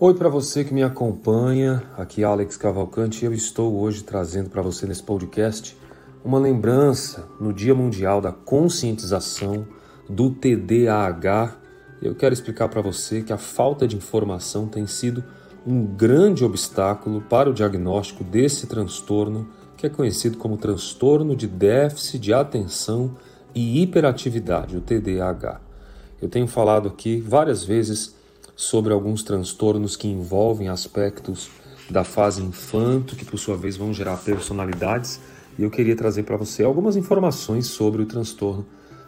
Oi para você que me acompanha, aqui é Alex Cavalcante e eu estou hoje trazendo para você nesse podcast uma lembrança no Dia Mundial da Conscientização do TDAH. Eu quero explicar para você que a falta de informação tem sido um grande obstáculo para o diagnóstico desse transtorno, que é conhecido como transtorno de déficit de atenção e hiperatividade, o TDAH. Eu tenho falado aqui várias vezes sobre alguns transtornos que envolvem aspectos da fase infanto, que por sua vez vão gerar personalidades, e eu queria trazer para você algumas informações sobre o transtorno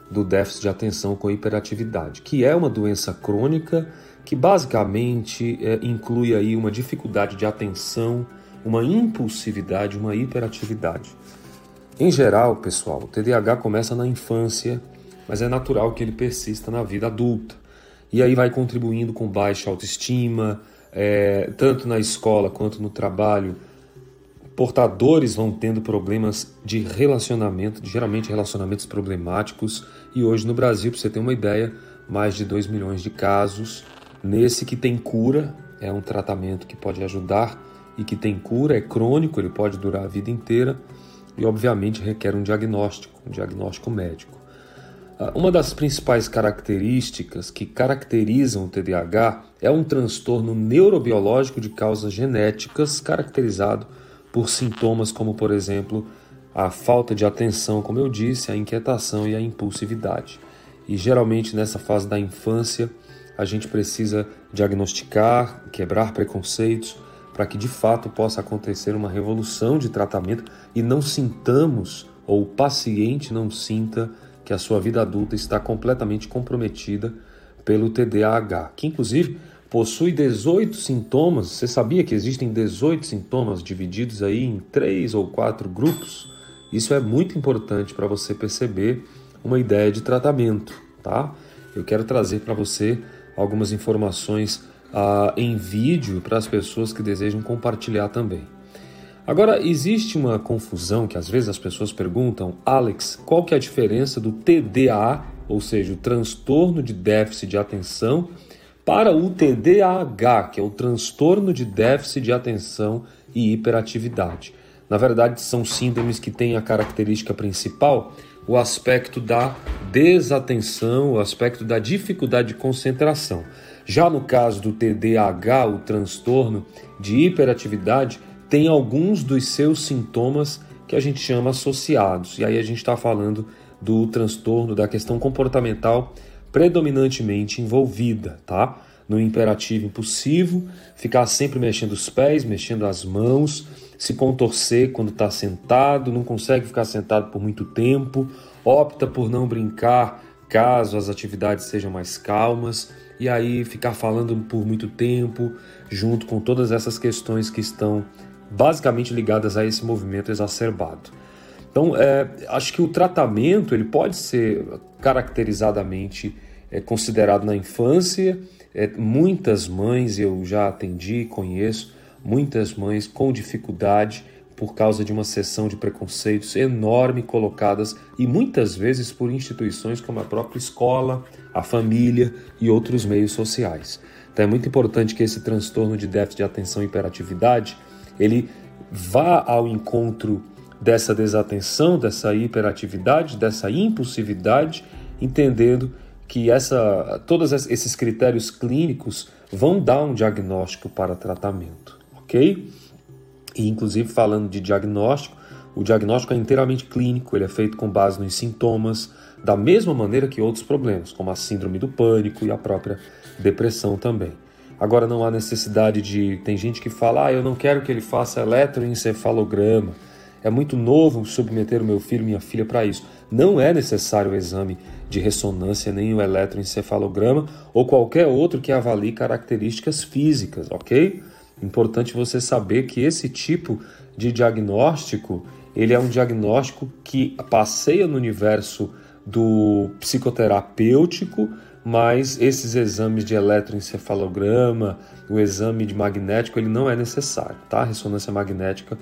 do déficit de atenção com hiperatividade, que é uma doença crônica que basicamente é, inclui aí uma dificuldade de atenção, uma impulsividade, uma hiperatividade. Em geral, pessoal, o TDAH começa na infância, mas é natural que ele persista na vida adulta e aí vai contribuindo com baixa autoestima, é, tanto na escola quanto no trabalho. Portadores vão tendo problemas de relacionamento, geralmente relacionamentos problemáticos, e hoje no Brasil, para você ter uma ideia, mais de 2 milhões de casos. Nesse que tem cura, é um tratamento que pode ajudar e que tem cura, é crônico, ele pode durar a vida inteira e, obviamente, requer um diagnóstico, um diagnóstico médico. Ah, uma das principais características que caracterizam o TDAH é um transtorno neurobiológico de causas genéticas caracterizado por sintomas como, por exemplo, a falta de atenção, como eu disse, a inquietação e a impulsividade. E geralmente nessa fase da infância a gente precisa diagnosticar, quebrar preconceitos para que de fato possa acontecer uma revolução de tratamento e não sintamos ou o paciente não sinta que a sua vida adulta está completamente comprometida pelo TDAH, que inclusive possui 18 sintomas. Você sabia que existem 18 sintomas divididos aí em três ou quatro grupos? Isso é muito importante para você perceber uma ideia de tratamento, tá? Eu quero trazer para você algumas informações uh, em vídeo para as pessoas que desejam compartilhar também. Agora, existe uma confusão que às vezes as pessoas perguntam, Alex, qual que é a diferença do TDA, ou seja, o transtorno de déficit de atenção, para o TDAH, que é o transtorno de déficit de atenção e hiperatividade. Na verdade, são síndromes que têm a característica principal o aspecto da desatenção, o aspecto da dificuldade de concentração. Já no caso do TDAH, o transtorno de hiperatividade, tem alguns dos seus sintomas que a gente chama associados. E aí a gente está falando do transtorno da questão comportamental predominantemente envolvida, tá? No imperativo impulsivo, ficar sempre mexendo os pés, mexendo as mãos, se contorcer quando está sentado, não consegue ficar sentado por muito tempo, opta por não brincar caso as atividades sejam mais calmas, e aí ficar falando por muito tempo, junto com todas essas questões que estão basicamente ligadas a esse movimento exacerbado. Então, é, acho que o tratamento ele pode ser caracterizadamente é, considerado na infância. É, muitas mães eu já atendi, conheço, muitas mães com dificuldade por causa de uma sessão de preconceitos enorme colocadas e muitas vezes por instituições como a própria escola, a família e outros meios sociais. Então é muito importante que esse transtorno de déficit de atenção e hiperatividade ele vá ao encontro dessa desatenção, dessa hiperatividade, dessa impulsividade, entendendo que essa, todos esses critérios clínicos vão dar um diagnóstico para tratamento, ok? E inclusive falando de diagnóstico, o diagnóstico é inteiramente clínico, ele é feito com base nos sintomas, da mesma maneira que outros problemas, como a síndrome do pânico e a própria depressão também. Agora não há necessidade de. Tem gente que fala, ah, eu não quero que ele faça eletroencefalograma. É muito novo submeter o meu filho, minha filha para isso. Não é necessário o exame de ressonância, nem o eletroencefalograma ou qualquer outro que avalie características físicas, ok? Importante você saber que esse tipo de diagnóstico ele é um diagnóstico que passeia no universo do psicoterapêutico mas esses exames de eletroencefalograma, o exame de magnético, ele não é necessário, tá? Ressonância magnética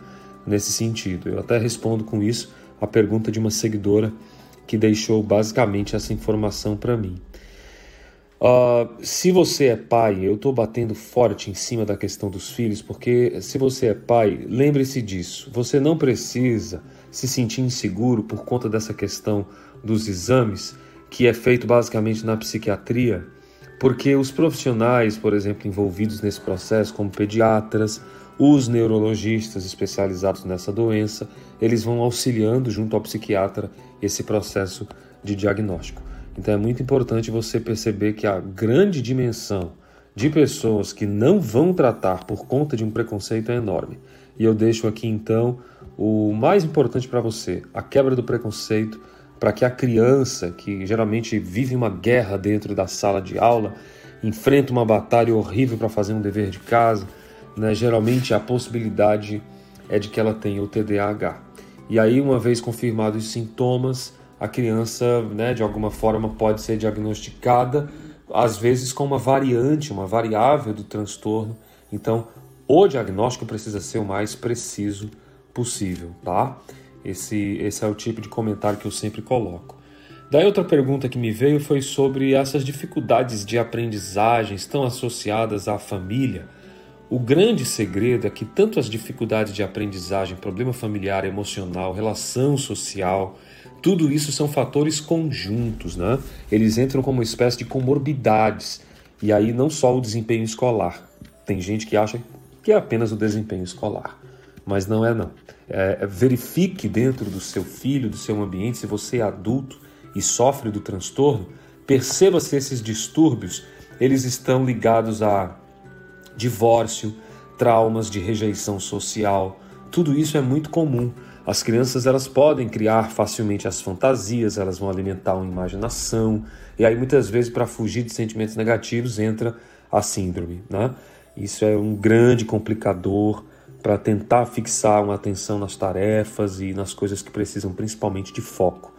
nesse sentido. Eu até respondo com isso a pergunta de uma seguidora que deixou basicamente essa informação para mim. Uh, se você é pai, eu estou batendo forte em cima da questão dos filhos, porque se você é pai, lembre-se disso. Você não precisa se sentir inseguro por conta dessa questão dos exames, que é feito basicamente na psiquiatria, porque os profissionais, por exemplo, envolvidos nesse processo, como pediatras, os neurologistas especializados nessa doença, eles vão auxiliando junto ao psiquiatra esse processo de diagnóstico. Então é muito importante você perceber que a grande dimensão de pessoas que não vão tratar por conta de um preconceito é enorme. E eu deixo aqui então o mais importante para você, a quebra do preconceito, para que a criança, que geralmente vive uma guerra dentro da sala de aula, enfrenta uma batalha horrível para fazer um dever de casa, né? geralmente a possibilidade é de que ela tenha o TDAH. E aí, uma vez confirmados os sintomas, a criança, né, de alguma forma, pode ser diagnosticada, às vezes com uma variante, uma variável do transtorno. Então, o diagnóstico precisa ser o mais preciso possível, tá? Esse, esse é o tipo de comentário que eu sempre coloco. Daí outra pergunta que me veio foi sobre essas dificuldades de aprendizagem estão associadas à família. O grande segredo é que tanto as dificuldades de aprendizagem, problema familiar, emocional, relação social, tudo isso são fatores conjuntos, né? Eles entram como uma espécie de comorbidades. E aí não só o desempenho escolar. Tem gente que acha que é apenas o desempenho escolar, mas não é não. É, verifique dentro do seu filho, do seu ambiente, se você é adulto e sofre do transtorno, perceba se esses distúrbios eles estão ligados a divórcio, traumas de rejeição social. Tudo isso é muito comum as crianças elas podem criar facilmente as fantasias, elas vão alimentar uma imaginação, e aí muitas vezes para fugir de sentimentos negativos entra a síndrome, né? Isso é um grande complicador para tentar fixar uma atenção nas tarefas e nas coisas que precisam principalmente de foco.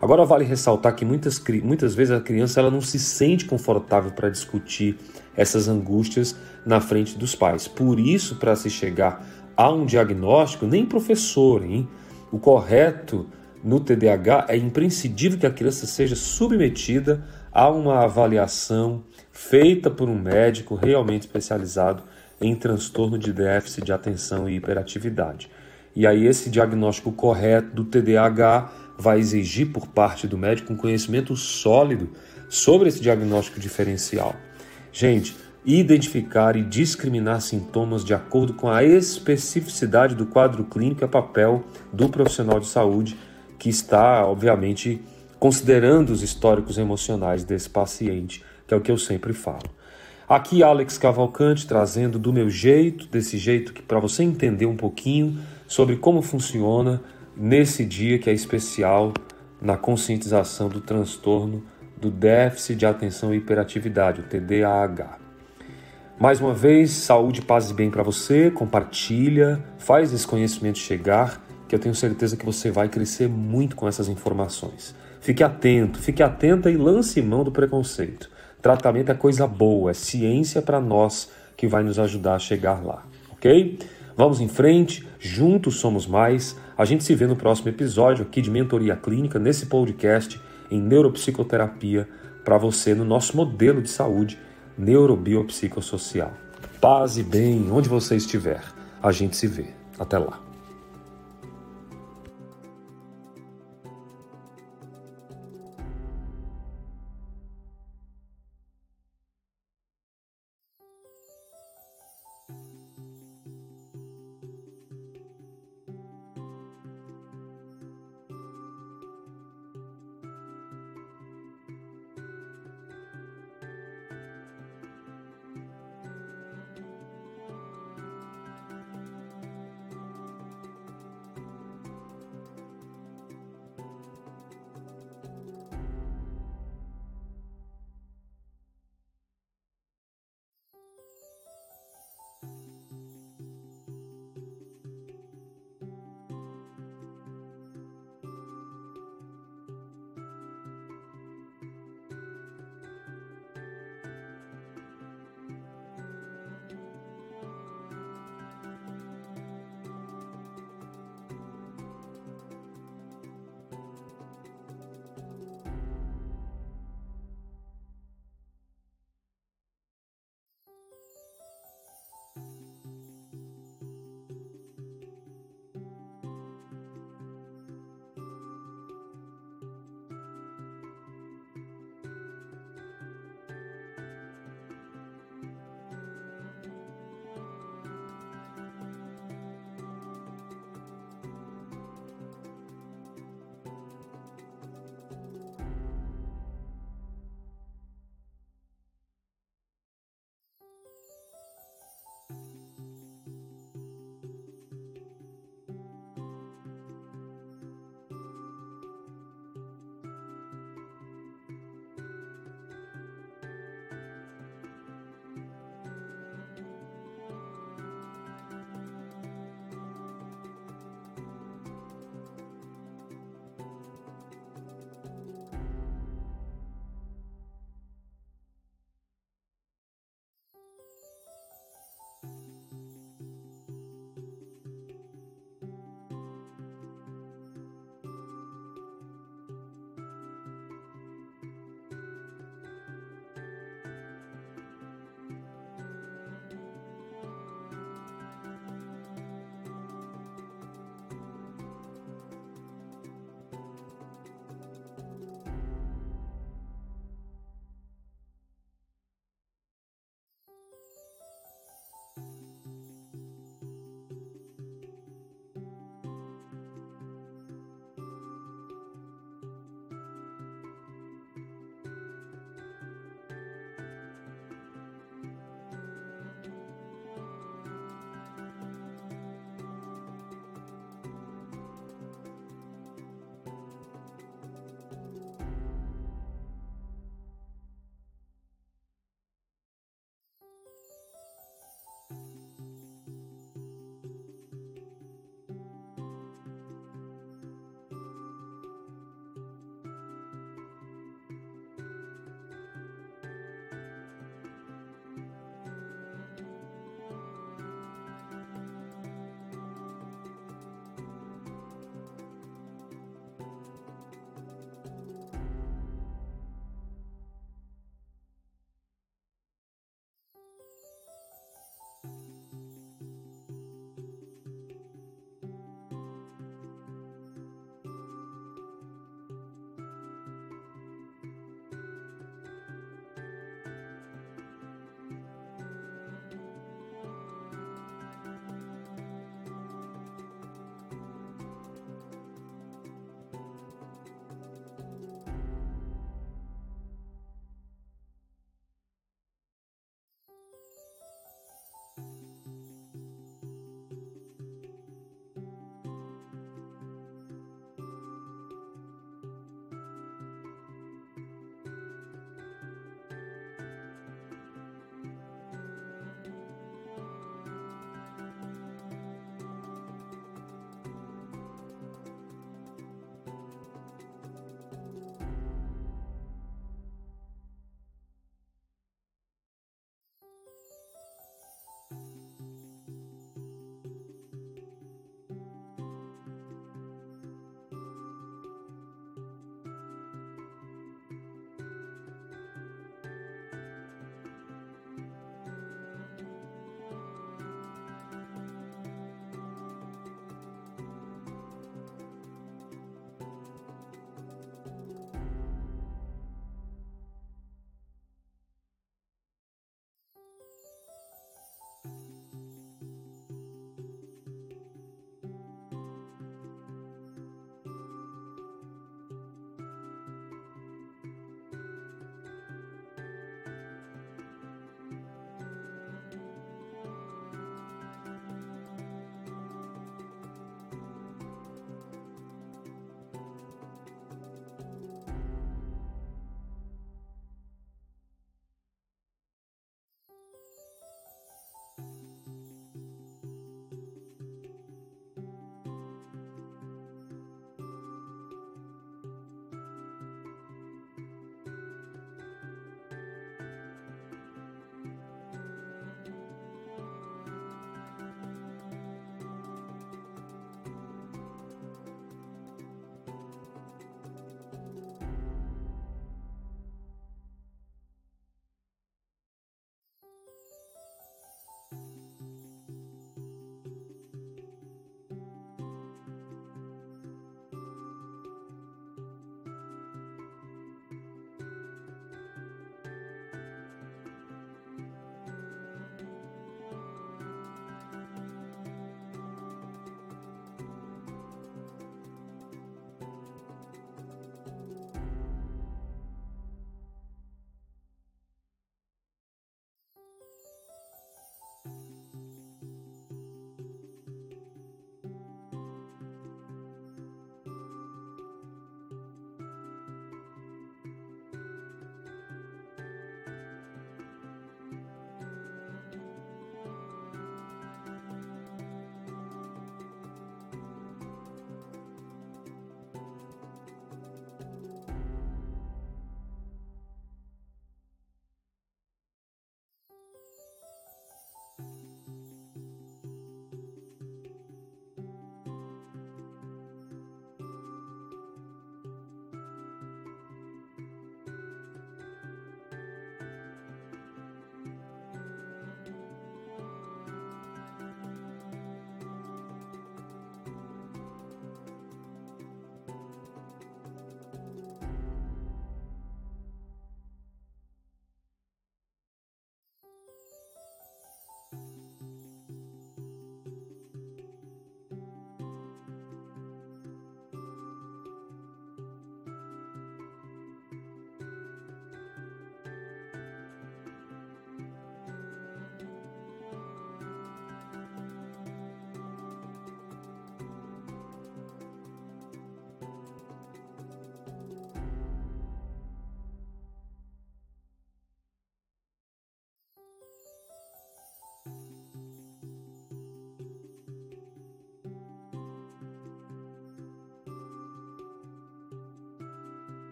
Agora vale ressaltar que muitas, muitas vezes a criança ela não se sente confortável para discutir essas angústias na frente dos pais. Por isso, para se chegar há um diagnóstico, nem professor, hein? O correto no TDAH é imprescindível que a criança seja submetida a uma avaliação feita por um médico realmente especializado em transtorno de déficit de atenção e hiperatividade. E aí esse diagnóstico correto do TDAH vai exigir por parte do médico um conhecimento sólido sobre esse diagnóstico diferencial. Gente, identificar e discriminar sintomas de acordo com a especificidade do quadro clínico é papel do profissional de saúde que está, obviamente, considerando os históricos emocionais desse paciente, que é o que eu sempre falo. Aqui Alex Cavalcante trazendo do meu jeito, desse jeito que para você entender um pouquinho sobre como funciona nesse dia que é especial na conscientização do transtorno do déficit de atenção e hiperatividade, o TDAH. Mais uma vez, saúde, paz e bem para você. Compartilha, faz esse conhecimento chegar, que eu tenho certeza que você vai crescer muito com essas informações. Fique atento, fique atenta e lance mão do preconceito. Tratamento é coisa boa, é ciência para nós que vai nos ajudar a chegar lá, ok? Vamos em frente, juntos somos mais. A gente se vê no próximo episódio aqui de Mentoria Clínica, nesse podcast em neuropsicoterapia para você no nosso modelo de saúde neurobiopsicossocial. Paz e bem onde você estiver. A gente se vê. Até lá.